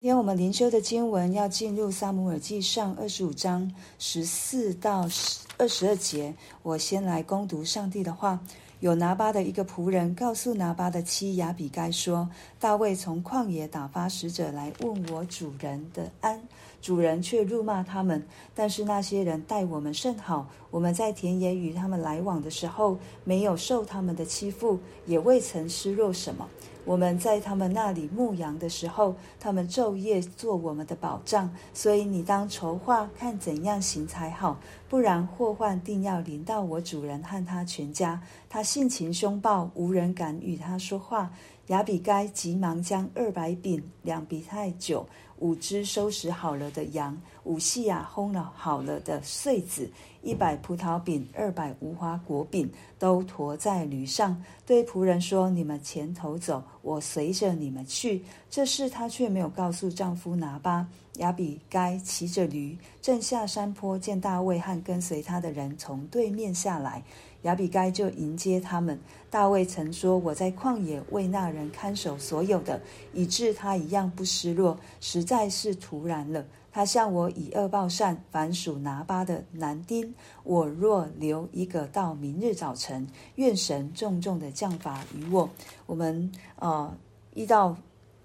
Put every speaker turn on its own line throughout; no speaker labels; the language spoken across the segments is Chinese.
今天我们灵修的经文要进入萨姆尔记上二十五章十四到二十二节。我先来攻读上帝的话。有拿巴的一个仆人告诉拿巴的妻亚比该说：“大卫从旷野打发使者来问我主人的安，主人却辱骂他们。但是那些人待我们甚好，我们在田野与他们来往的时候，没有受他们的欺负，也未曾失落什么。”我们在他们那里牧羊的时候，他们昼夜做我们的保障，所以你当筹划，看怎样行才好，不然祸患定要临到我主人和他全家。他性情凶暴，无人敢与他说话。亚比该急忙将二百饼、两笔太酒、五只收拾好了的羊、五细亚烘了好了的穗子、一百葡萄饼、二百无花果饼，都驮在驴上，对仆人说：“你们前头走，我随着你们去。”这事她却没有告诉丈夫拿巴。亚比该骑着驴，正下山坡，见大卫和跟随他的人从对面下来。亚比该就迎接他们。大卫曾说：“我在旷野为那人看守所有的，以致他一样不失落，实在是突然了。他向我以恶报善，凡属拿巴的男丁，我若留一个到明日早晨，愿神重重的降罚于我。”我们呃一到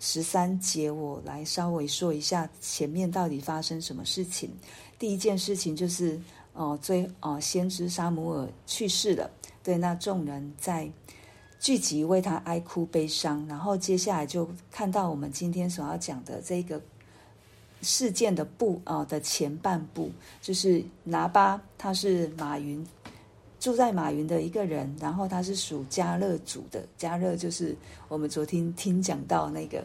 十三节，我来稍微说一下前面到底发生什么事情。第一件事情就是。哦，最哦，先知沙姆尔去世了。对，那众人在聚集为他哀哭悲伤。然后接下来就看到我们今天所要讲的这个事件的部啊、哦、的前半部，就是拿巴，他是马云住在马云的一个人，然后他是属加勒族的。加勒就是我们昨天听讲到那个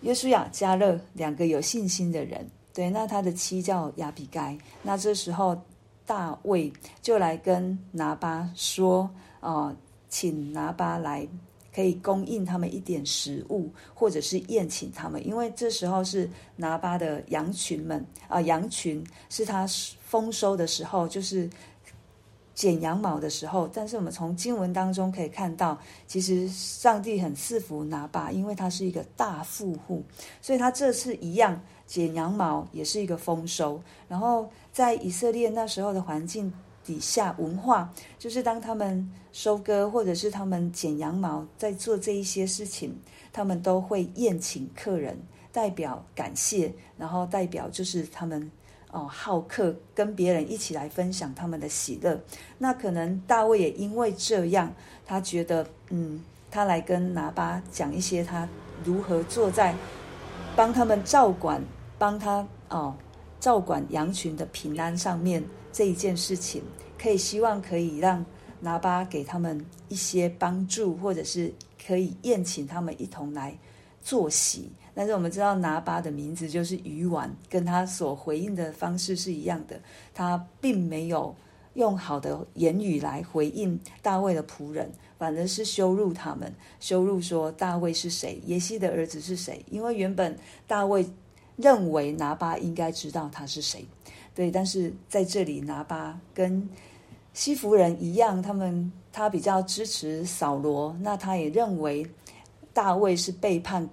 约书亚、加勒两个有信心的人。对，那他的妻叫亚比该。那这时候。大卫就来跟拿巴说：“呃，请拿巴来，可以供应他们一点食物，或者是宴请他们，因为这时候是拿巴的羊群们啊、羊群是他丰收的时候，就是剪羊毛的时候。但是我们从经文当中可以看到，其实上帝很赐福拿巴，因为他是一个大富户，所以他这次一样。”剪羊毛也是一个丰收，然后在以色列那时候的环境底下，文化就是当他们收割或者是他们剪羊毛，在做这一些事情，他们都会宴请客人，代表感谢，然后代表就是他们哦好客，跟别人一起来分享他们的喜乐。那可能大卫也因为这样，他觉得嗯，他来跟拿巴讲一些他如何坐在帮他们照管。帮他哦，照管羊群的平安上面这一件事情，可以希望可以让拿巴给他们一些帮助，或者是可以宴请他们一同来坐席。但是我们知道拿巴的名字就是鱼丸，跟他所回应的方式是一样的。他并没有用好的言语来回应大卫的仆人，反而是羞辱他们，羞辱说大卫是谁，耶西的儿子是谁？因为原本大卫。认为拿巴应该知道他是谁，对，但是在这里拿巴跟西弗人一样，他们他比较支持扫罗，那他也认为大卫是背叛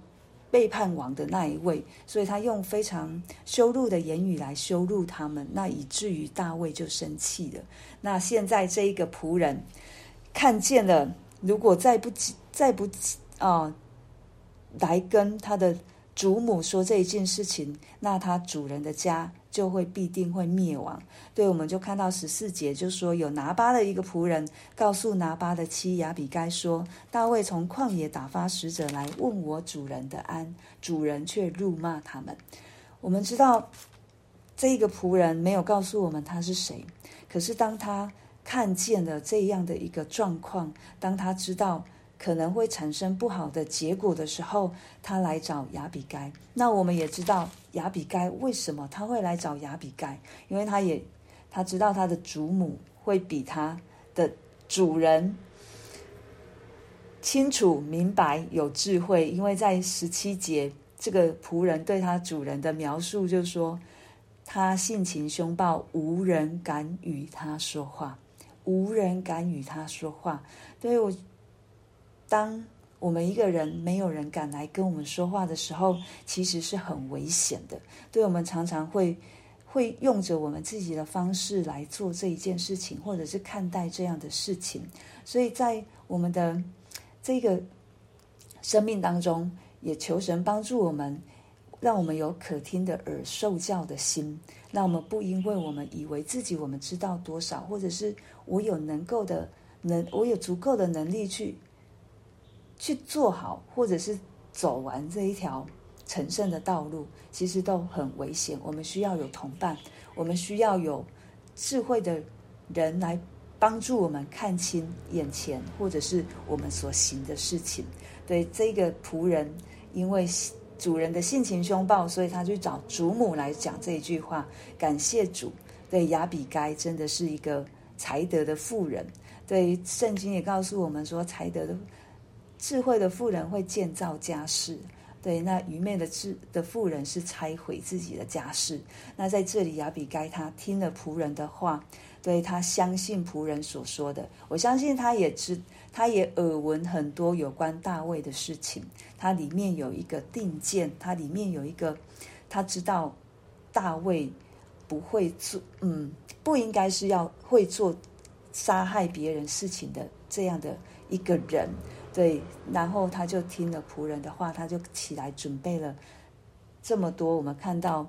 背叛王的那一位，所以他用非常羞辱的言语来羞辱他们，那以至于大卫就生气了。那现在这一个仆人看见了，如果再不再不啊、呃、来跟他的。祖母说这一件事情，那他主人的家就会必定会灭亡。对，我们就看到十四节，就说有拿巴的一个仆人告诉拿巴的妻亚比该说：“大卫从旷野打发使者来问我主人的安，主人却辱骂他们。”我们知道这个仆人没有告诉我们他是谁，可是当他看见了这样的一个状况，当他知道。可能会产生不好的结果的时候，他来找亚比该。那我们也知道亚比该为什么他会来找亚比该，因为他也他知道他的祖母会比他的主人清楚明白有智慧。因为在十七节，这个仆人对他主人的描述就是说，他性情凶暴，无人敢与他说话，无人敢与他说话。对我。当我们一个人没有人敢来跟我们说话的时候，其实是很危险的。对，我们常常会会用着我们自己的方式来做这一件事情，或者是看待这样的事情。所以在我们的这个生命当中，也求神帮助我们，让我们有可听的耳、受教的心。让我们不因为我们以为自己我们知道多少，或者是我有能够的能，我有足够的能力去。去做好，或者是走完这一条成圣的道路，其实都很危险。我们需要有同伴，我们需要有智慧的人来帮助我们看清眼前，或者是我们所行的事情。对这个仆人，因为主人的性情凶暴，所以他去找主母来讲这一句话。感谢主，对亚比该真的是一个才德的妇人。对圣经也告诉我们说，才德的。智慧的妇人会建造家室，对，那愚昧的智的妇人是拆毁自己的家室。那在这里，亚比该他听了仆人的话，对，他相信仆人所说的。我相信他也知，他也耳闻很多有关大卫的事情。他里面有一个定见，他里面有一个，他知道大卫不会做，嗯，不应该是要会做杀害别人事情的这样的一个人。对，然后他就听了仆人的话，他就起来准备了这么多。我们看到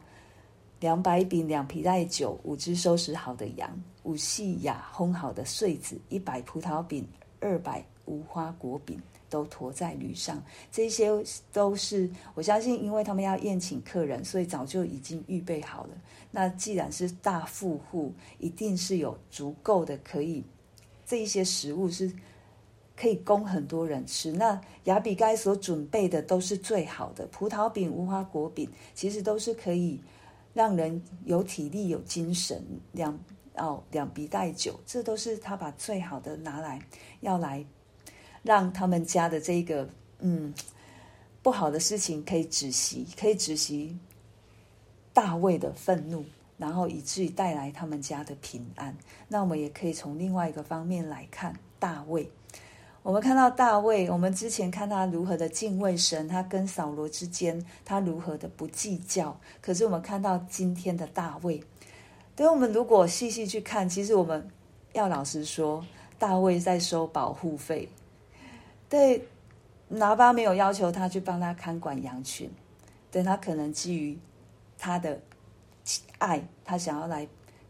两百饼、两皮带酒、五只收拾好的羊、五细雅烘好的穗子、一百葡萄饼、二百无花果饼，都驮在驴上。这些都是我相信，因为他们要宴请客人，所以早就已经预备好了。那既然是大富户，一定是有足够的可以这一些食物是。可以供很多人吃。那亚比该所准备的都是最好的，葡萄饼、无花果饼，其实都是可以让人有体力、有精神。两哦，两鼻带酒，这都是他把最好的拿来，要来让他们家的这个嗯不好的事情可以止息，可以止息大卫的愤怒，然后以至于带来他们家的平安。那我们也可以从另外一个方面来看大卫。我们看到大卫，我们之前看他如何的敬畏神，他跟扫罗之间，他如何的不计较。可是我们看到今天的大卫，对，我们如果细细去看，其实我们要老实说，大卫在收保护费。对，拿巴没有要求他去帮他看管羊群，对，他可能基于他的爱，他想要来。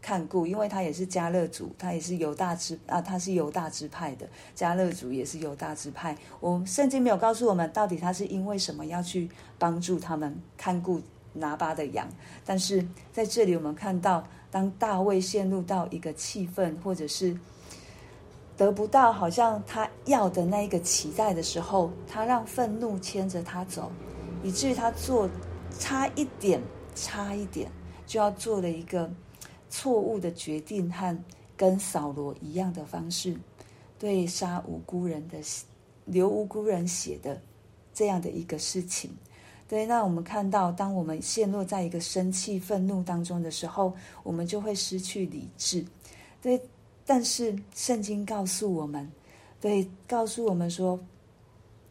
看顾，因为他也是迦勒族，他也是犹大支啊，他是犹大支派的迦勒族，也是犹大支派。我圣经没有告诉我们到底他是因为什么要去帮助他们看顾拿巴的羊，但是在这里我们看到，当大卫陷入到一个气愤，或者是得不到好像他要的那一个期待的时候，他让愤怒牵着他走，以至于他做差一点，差一点就要做了一个。错误的决定和跟扫罗一样的方式，对杀无辜人的流无辜人血的这样的一个事情，对，那我们看到，当我们陷落在一个生气、愤怒当中的时候，我们就会失去理智。对，但是圣经告诉我们，对，告诉我们说，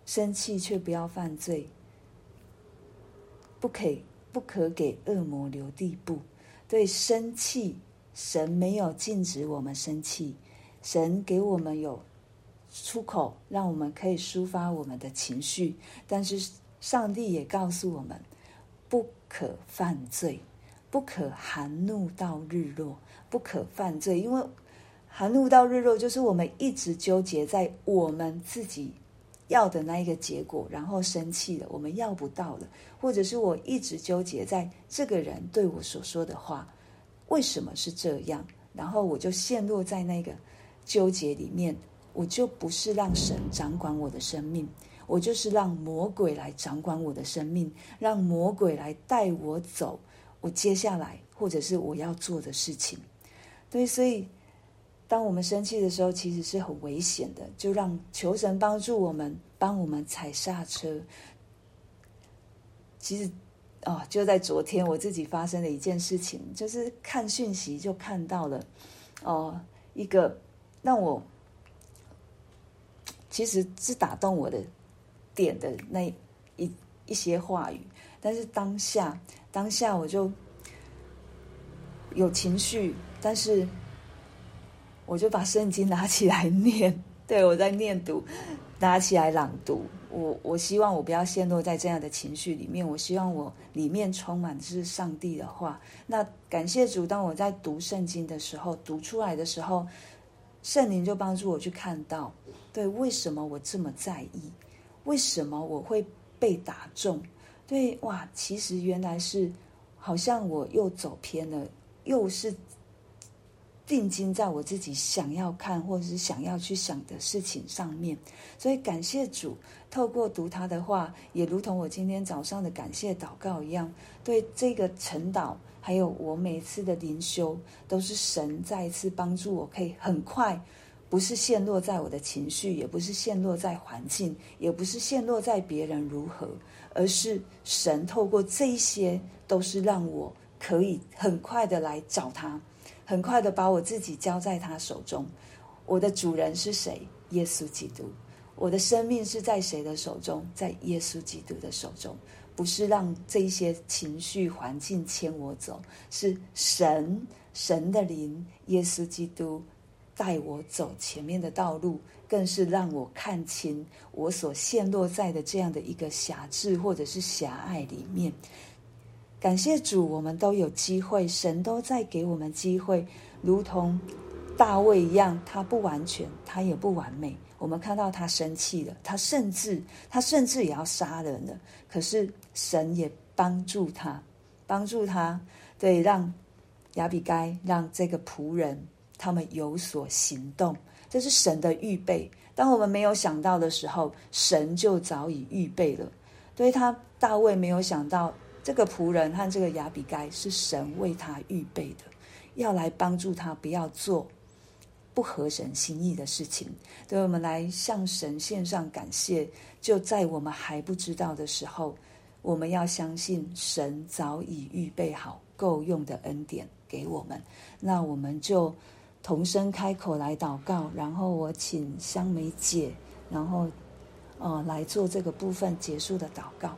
生气却不要犯罪，不可不可给恶魔留地步。对，生气，神没有禁止我们生气，神给我们有出口，让我们可以抒发我们的情绪。但是上帝也告诉我们，不可犯罪，不可含怒到日落，不可犯罪，因为含怒到日落就是我们一直纠结在我们自己。要的那一个结果，然后生气了，我们要不到了，或者是我一直纠结在这个人对我所说的话，为什么是这样？然后我就陷落在那个纠结里面，我就不是让神掌管我的生命，我就是让魔鬼来掌管我的生命，让魔鬼来带我走，我接下来或者是我要做的事情。对，所以。当我们生气的时候，其实是很危险的。就让求神帮助我们，帮我们踩刹车。其实，哦，就在昨天，我自己发生的一件事情，就是看讯息就看到了，哦，一个让我其实是打动我的点的那一一些话语，但是当下当下我就有情绪，但是我就把圣经拿起来念，对，我在念读，拿起来朗读。我我希望我不要陷落在这样的情绪里面，我希望我里面充满的是上帝的话。那感谢主，当我在读圣经的时候，读出来的时候，圣灵就帮助我去看到，对，为什么我这么在意？为什么我会被打中？对，哇，其实原来是好像我又走偏了，又是。定睛在我自己想要看或者是想要去想的事情上面，所以感谢主，透过读他的话，也如同我今天早上的感谢祷告一样，对这个晨祷，还有我每次的灵修，都是神再一次帮助我，可以很快，不是陷落在我的情绪，也不是陷落在环境，也不是陷落在别人如何，而是神透过这一些，都是让我可以很快的来找他。很快的把我自己交在他手中，我的主人是谁？耶稣基督。我的生命是在谁的手中？在耶稣基督的手中。不是让这一些情绪环境牵我走，是神神的灵，耶稣基督带我走前面的道路，更是让我看清我所陷落在的这样的一个狭隘或者是狭隘里面。感谢主，我们都有机会，神都在给我们机会，如同大卫一样，他不完全，他也不完美。我们看到他生气了，他甚至他甚至也要杀人了，可是神也帮助他，帮助他，对，让亚比该，让这个仆人他们有所行动，这是神的预备。当我们没有想到的时候，神就早已预备了。对他，大卫没有想到。这个仆人和这个亚比该是神为他预备的，要来帮助他，不要做不合神心意的事情。对，我们来向神献上感谢。就在我们还不知道的时候，我们要相信神早已预备好够用的恩典给我们。那我们就同声开口来祷告，然后我请香梅姐，然后呃来做这个部分结束的祷告。